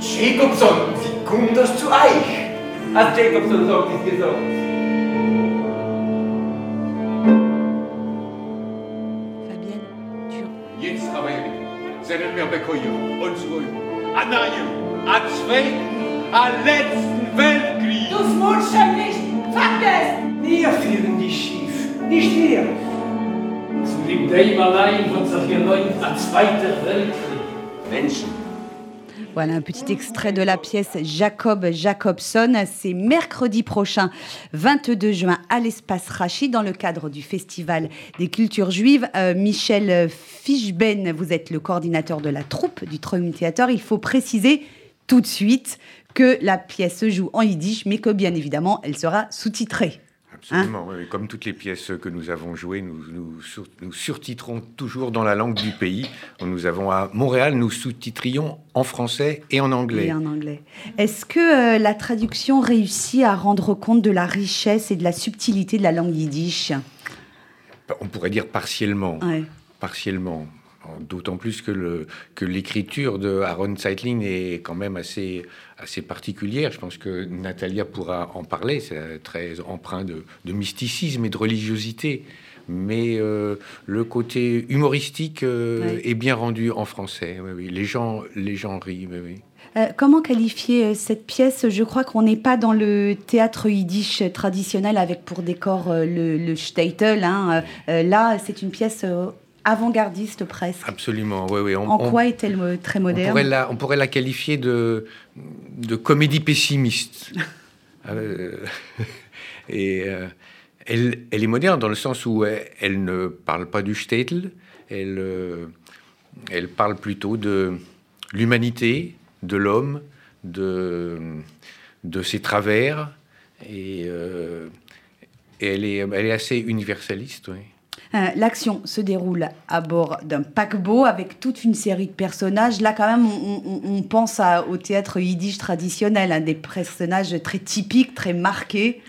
Jacobson, wie kommt das zu euch? Als Jacobson sagt, ist gesagt. Fabienne, tu... Jetzt aber sind wir bekommen und zurück. An einem, an zweiten, an letzten Weltkrieg. Du smutst schon nicht! Vergiss! Wir führen die schief, nicht wir. Zu dem Dame allein von sich geläumt ein zweiter Weltkrieg. Menschen. Voilà un petit extrait de la pièce Jacob Jacobson. C'est mercredi prochain, 22 juin, à l'espace Rachi, dans le cadre du Festival des cultures juives. Euh, Michel Fischben, vous êtes le coordinateur de la troupe du Troum Theater. Il faut préciser tout de suite que la pièce se joue en yiddish, mais que bien évidemment, elle sera sous-titrée. Absolument, oui. comme toutes les pièces que nous avons jouées, nous, nous, sur- nous surtitrons toujours dans la langue du pays. Nous avons à Montréal, nous sous-titrions en français et en anglais. Et en anglais. Est-ce que euh, la traduction réussit à rendre compte de la richesse et de la subtilité de la langue yiddish? On pourrait dire partiellement. Ouais. partiellement. D'autant plus que, l'écriture de Aaron Zeitlin est quand même assez, assez particulière. Je pense que Natalia pourra en parler. C'est très empreint de, de mysticisme et de religiosité. Mais euh, le côté humoristique euh, Ouais. est bien rendu en français. Oui, oui. Les, gens, les gens rient. oui. Euh, comment qualifier cette pièce? Je crois qu'on n'est pas dans le théâtre yiddish traditionnel avec pour décor le, le shtetl. hein. Là, c'est une pièce avant-gardiste presque. Absolument. Oui, oui. On- En on- quoi est-elle euh, très On moderne pourrait, la, on pourrait la qualifier de, de comédie pessimiste. <laughs> Euh, <laughs> et euh, elle, elle est moderne dans le sens où elle, elle ne parle pas du shtetl, elle, euh, elle parle plutôt de l'humanité, de l'homme, de, de ses travers, et, euh, et elle, est, elle est assez universaliste. Oui. Euh, L'action se déroule à bord d'un paquebot avec toute une série de personnages. Là, quand même, on, pense au théâtre yiddish traditionnel, hein, des personnages très typiques, très marqués.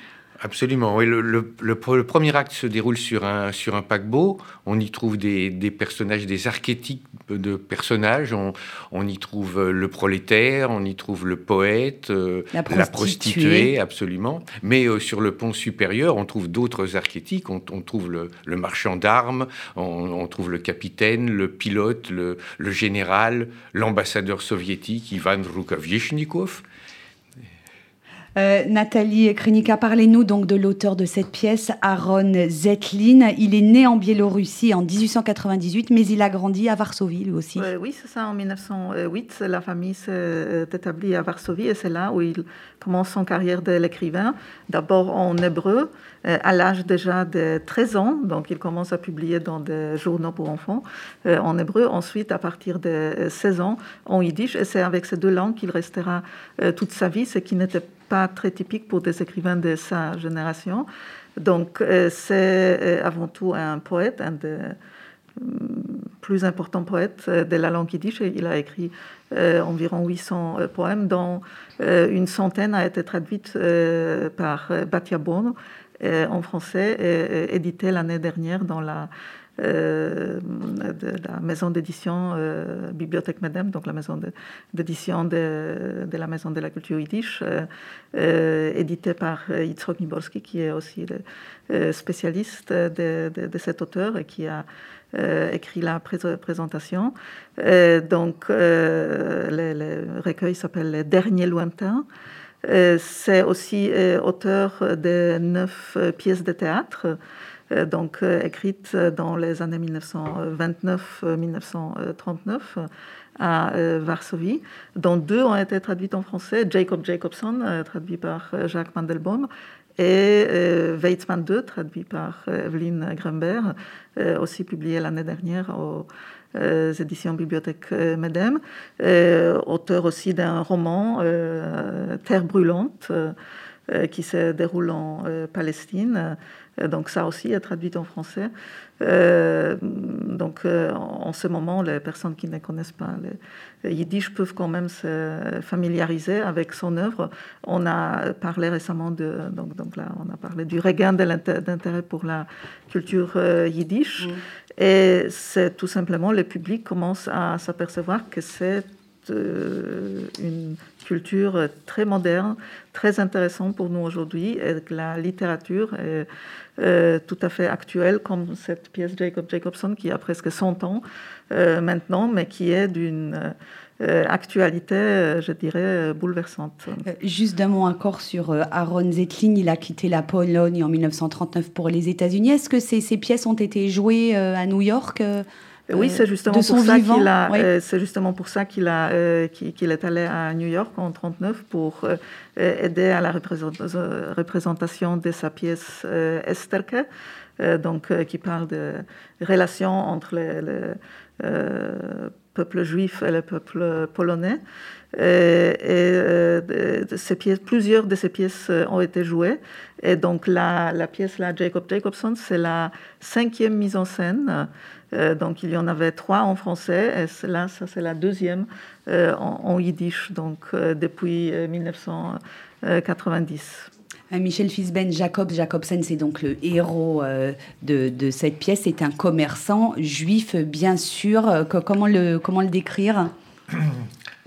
Absolument. Oui, le, le- le pre- le premier acte se déroule sur un, sur un paquebot. On y trouve des, des personnages, des archétypes de personnages. On, on y trouve euh, le prolétaire, on y trouve le poète, euh, La prostituée. prostituée, absolument. Mais euh, sur le pont supérieur, on trouve d'autres archétypes. On, on trouve le, marchand d'armes, on, on trouve le capitaine, le pilote, le, le général, l'ambassadeur soviétique Ivan Rukavishnikov. Euh, Nathalie Krinika, parlez-nous donc de l'auteur de cette pièce, Aaron Zetlin. Il est né en Biélorussie en 1898, mais il a grandi à Varsovie lui aussi. Euh, oui, c'est ça. En 1908, la famille s'est euh, établie à Varsovie et c'est là où il commence son carrière de l'écrivain. D'abord en hébreu, à l'âge déjà de 13 ans. Donc, il commence à publier dans des journaux pour enfants en hébreu. Ensuite, à partir de euh, 16 ans, en yiddish. Et c'est avec ces deux langues qu'il restera toute sa vie, ce qui n'était pas très typique pour des écrivains de sa génération. Donc, euh, c'est euh, avant tout un poète, un des plus important poète euh, de la langue yiddish. Il a écrit euh, environ 800 euh, poèmes, dont euh, une centaine a été traduite euh, par euh, Batia Bon euh, en français et édité l'année dernière dans la, euh, de la maison d'édition euh, Bibliothèque Medem, donc la maison d'édition de, la Maison de la Culture Yiddish, euh, euh, édité par Yitzhak Niborski, qui est aussi le spécialiste de, cet auteur et qui a écrit la pré- présentation. Donc, le, le recueil s'appelle Les Derniers Lointains. c'est aussi auteur de neuf pièces de théâtre. Donc écrites dans les années 1929-1939 à Varsovie, dont deux ont été traduites en français. Jacob Jacobson, traduit par Jacques Mandelbaum, et euh, Weizmann 2, traduit par euh, Evelyne Grunberg, euh, aussi publié l'année dernière aux éditions Bibliothèque Medem, auteur aussi d'un roman, Terre brûlante, qui se déroule en Palestine. Donc ça aussi est traduit en français. Euh, donc, euh, en ce moment, les personnes qui ne connaissent pas le yiddish peuvent quand même se familiariser avec son œuvre. On a parlé récemment de, donc, donc là, on a parlé du regain d'intérêt pour la culture euh, yiddish. Mm. Et c'est tout simplement le public commence à s'apercevoir que c'est une culture très moderne, très intéressante pour nous aujourd'hui, que la littérature est euh, tout à fait actuelle, comme cette pièce Jacob Jacobson qui a presque 100 ans euh, maintenant, mais qui est d'une euh, actualité, je dirais, bouleversante. Juste d'un mot encore sur Aaron Zetlin, il a quitté la Pologne en 1939 pour les États-Unis. Est-ce que ces, pièces ont été jouées à New York oui, c'est justement, pour ça qu'il a, c'est justement pour ça qu'il a, qu'il est allé à New York en 1939 pour aider à la représentation de sa pièce euh, Esterke, euh, donc, euh, qui parle de relations entre le, peuple juif et le peuple polonais. Et, ces pièces, plusieurs de ces pièces ont été jouées. Et donc la, la pièce là, Jacob Jacobson, c'est la cinquième mise en scène. Donc il y en avait trois en français, et là, ça c'est la deuxième en, en, yiddish, donc depuis 1900. 90. Euh, Michel Fisben, Jacob Jacobsen, c'est donc le héros euh, de, cette pièce. C'est un commerçant juif, bien sûr. Euh, comment le, comment le décrire? <clears throat>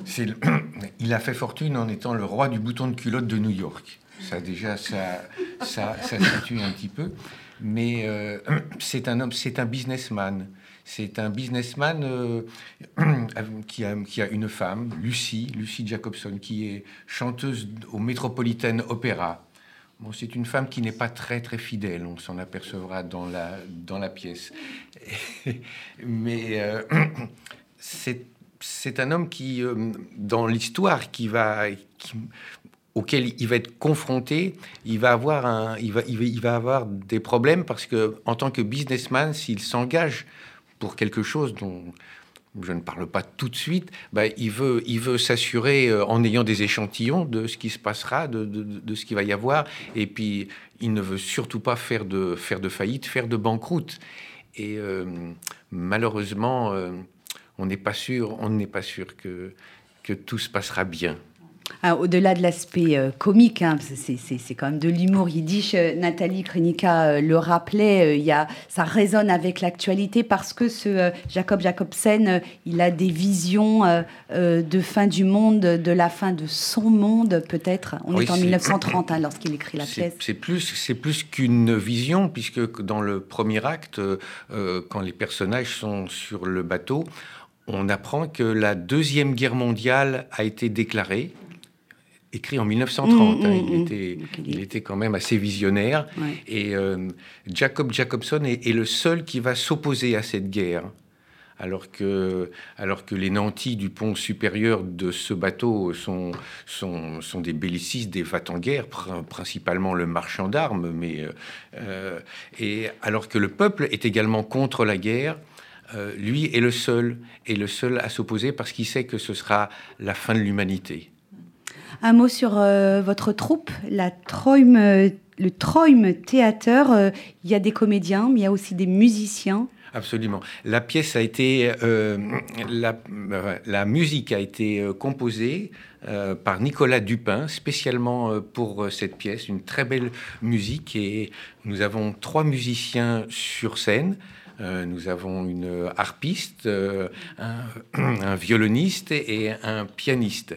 <clears throat> Il a fait fortune en étant le roi du bouton de culotte de New York. Ça déjà, ça, ça, ça situe un petit peu. Mais <clears throat> c'est un homme, c'est un businessman. C'est un businessman <clears throat> euh, qui, a, qui, a, une femme, Lucie, Lucie Jacobson, qui est chanteuse au Metropolitan Opera. Bon, c'est une femme qui n'est pas très très fidèle, on s'en apercevra dans la, dans la pièce. <laughs> Mais euh, <clears throat> c'est un homme qui, euh, dans l'histoire, qui va, auquel il va être confronté, il va avoir, un, il va, il va avoir des problèmes parce que en tant que businessman, s'il s'engage pour quelque chose dont je ne parle pas tout de suite, bah, il veut, s'assurer euh, en ayant des échantillons de ce qui se passera, de, ce qu'il va y avoir, et puis il ne veut surtout pas faire de, faillite, faire de banqueroute. Et euh, malheureusement, euh, on n'est pas sûr, on n'est pas sûr que tout se passera bien. Ah, au-delà de l'aspect euh, comique, hein, c'est quand même de l'humour yiddish. Euh, Nathalie Krenika euh, le rappelait, y a, ça résonne avec l'actualité parce que ce Jacob Jacobsen, il a des visions de fin du monde, de la fin de son monde peut-être. On est en 1930 <coughs> hein, lorsqu'il écrit la pièce. C'est plus, plus qu'une vision puisque dans le premier acte, quand les personnages sont sur le bateau, on apprend que la deuxième guerre mondiale a été déclarée écrit en 1930. Mm, hein. mm, il, mm. était, il était quand même assez visionnaire. Et euh, Jacob Jacobson est, le seul qui va s'opposer à cette guerre. Alors que, alors que les nantis du pont supérieur de ce bateau sont, sont, sont des bellicistes, des vats en guerre, principalement le marchand d'armes, mais euh, euh, et alors que le peuple est également contre la guerre, lui est le seul, est le seul à s'opposer parce qu'il sait que ce sera la fin de l'humanité. Un mot sur euh, votre troupe, euh, le Troim Théâtre. Euh, il y a des comédiens, mais il y a aussi des musiciens. Absolument. La pièce a été, la, musique a été composée par Nicolas Dupin, spécialement pour cette pièce, une très belle musique. Et nous avons trois musiciens sur scène. nous avons une harpiste, <clears throat> un, violoniste et un pianiste.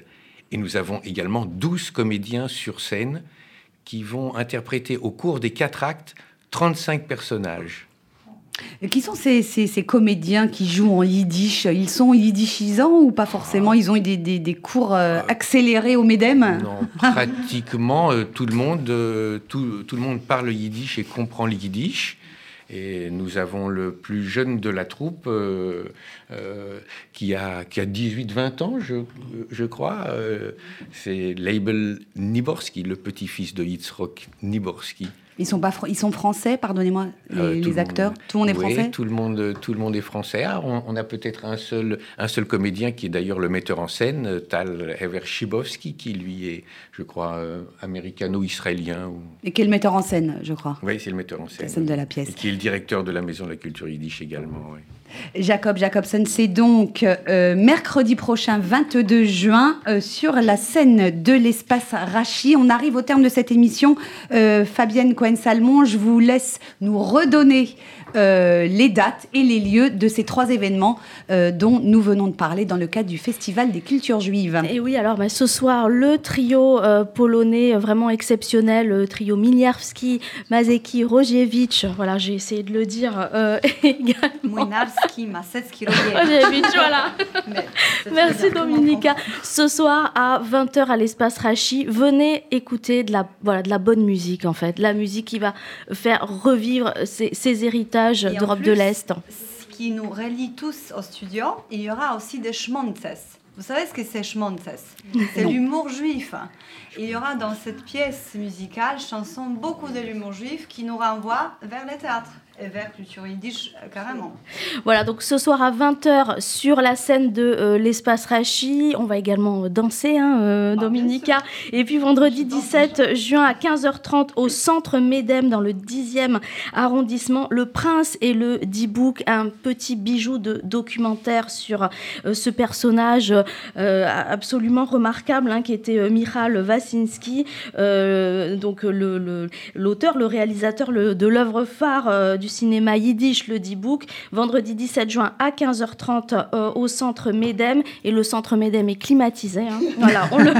Et nous avons également 12 comédiens sur scène qui vont interpréter au cours des quatre actes 35 personnages. Et qui sont ces, ces, ces comédiens qui jouent en yiddish? Ils sont yiddishisants ou pas forcément? Ils ont eu des, des, des cours euh, accélérés au MEDEM Non, pratiquement euh, tout, le monde, euh, tout, tout, le monde parle yiddish et comprend le yiddish. Et nous avons le plus jeune de la troupe euh, euh, qui a, qui a 18-20 ans, je, je crois. Euh, c'est Label Niborski, le petit-fils de Yitzhak Niborski. Ils sont, pas, ils sont français, pardonnez-moi, les, Euh, les le acteurs? Monde- Tout le monde est oui, français? tout le monde, tout le monde est français. Ah, on, on a peut-être un seul, un seul comédien qui est d'ailleurs le metteur en scène, Tal Hever Shibowski, qui lui est, je crois, euh, américano-israélien. Ou... Et qui est le metteur en scène, je crois Oui, c'est le metteur en scène. La scène de la pièce. Et qui est le directeur de la Maison de la Culture Yiddish également. oui. Jacob Jacobson, c'est donc euh, mercredi prochain, 22 juin, euh, sur la scène de l'espace Rachi. On arrive au terme de cette émission. Euh, Fabienne Cohen-Salmon, je vous laisse nous redonner les dates et les lieux de ces trois événements dont nous venons de parler dans le cadre du Festival des cultures juives. Et oui, alors bah, ce soir, le trio polonais vraiment exceptionnel, le trio Miliarski, Mazeki, Rogiewicz, voilà, j'ai essayé de le dire <laughs> également. <laughs> C'est Merci. Dominica. Ce soir à 20h à l'espace Rachi, venez écouter de la, voilà, de la bonne musique en fait. La musique qui va faire revivre ces, ces héritages d'Europe de l'Est. Ce qui nous relie tous au studio, il y aura aussi des schmonzes. Vous savez ce que c'est schmonzes C'est l'humour juif. Il y aura dans cette pièce musicale, chanson, beaucoup de l'humour juif qui nous renvoie vers le théâtre et vers culture yiddish euh, carrément. Voilà, donc ce soir à 20h sur la scène de euh, l'espace Rachi, on va également euh, danser, hein, euh, Dominica. Et puis vendredi 17 juin à 15h30 au centre Médem dans le 10e arrondissement, Le Prince et le D-Book, un petit bijou de documentaire sur euh, ce personnage absolument remarquable hein, qui était Michal Wasinski, donc euh, le- le- l'auteur, le, réalisateur le- de l'œuvre phare du cinéma yiddish, le D-Book, vendredi 17 juin à 15h30 euh, au centre Medem. Et le centre Medem est climatisé. hein. <laughs> Voilà, on le,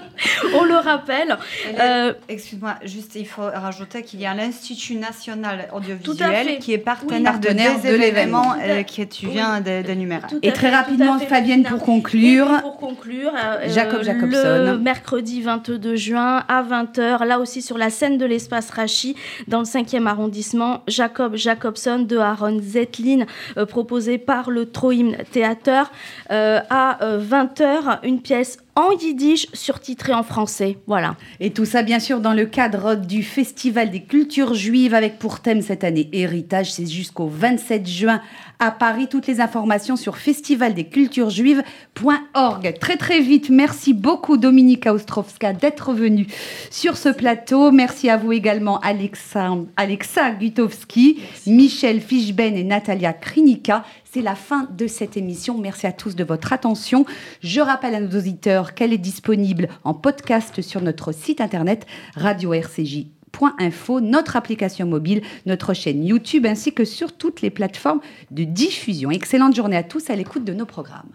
<laughs> on le rappelle. Euh, Excuse-moi, juste il faut rajouter qu'il y a l'Institut national audiovisuel qui est partenaire, Oui, partenaire de l'événement. euh, que tu viens d'énumérer. Et très fait, rapidement, Fabienne, pour conclure. Et puis pour conclure, euh, Jacob Jacobson. Le mercredi 22 juin à 20h, là aussi sur la scène de l'espace Rachi, dans le 5e arrondissement, Jacob Jacobson de Aaron Zetlin, euh, proposé par le Troim Theater, euh, à 20h, une pièce en yiddish surtitrée en français. Voilà. Et tout ça, bien sûr, dans le cadre du Festival des cultures juives, avec pour thème cette année Héritage. C'est jusqu'au 27 juin à Paris. Toutes les informations sur festivaldesculturesjuives.org. Très, très vite, merci beaucoup, Dominika Ostrovska, d'être venue sur ce plateau. Merci à vous également, Alexa, Alexa Gutowski, Michel Fischben et Natalia Krinika. C'est la fin de cette émission. Merci à tous de votre attention. Je rappelle à nos auditeurs qu'elle est disponible en podcast sur notre site internet radio-rcj.info, notre application mobile, notre chaîne YouTube ainsi que sur toutes les plateformes de diffusion. Excellente journée à tous à l'écoute de nos programmes.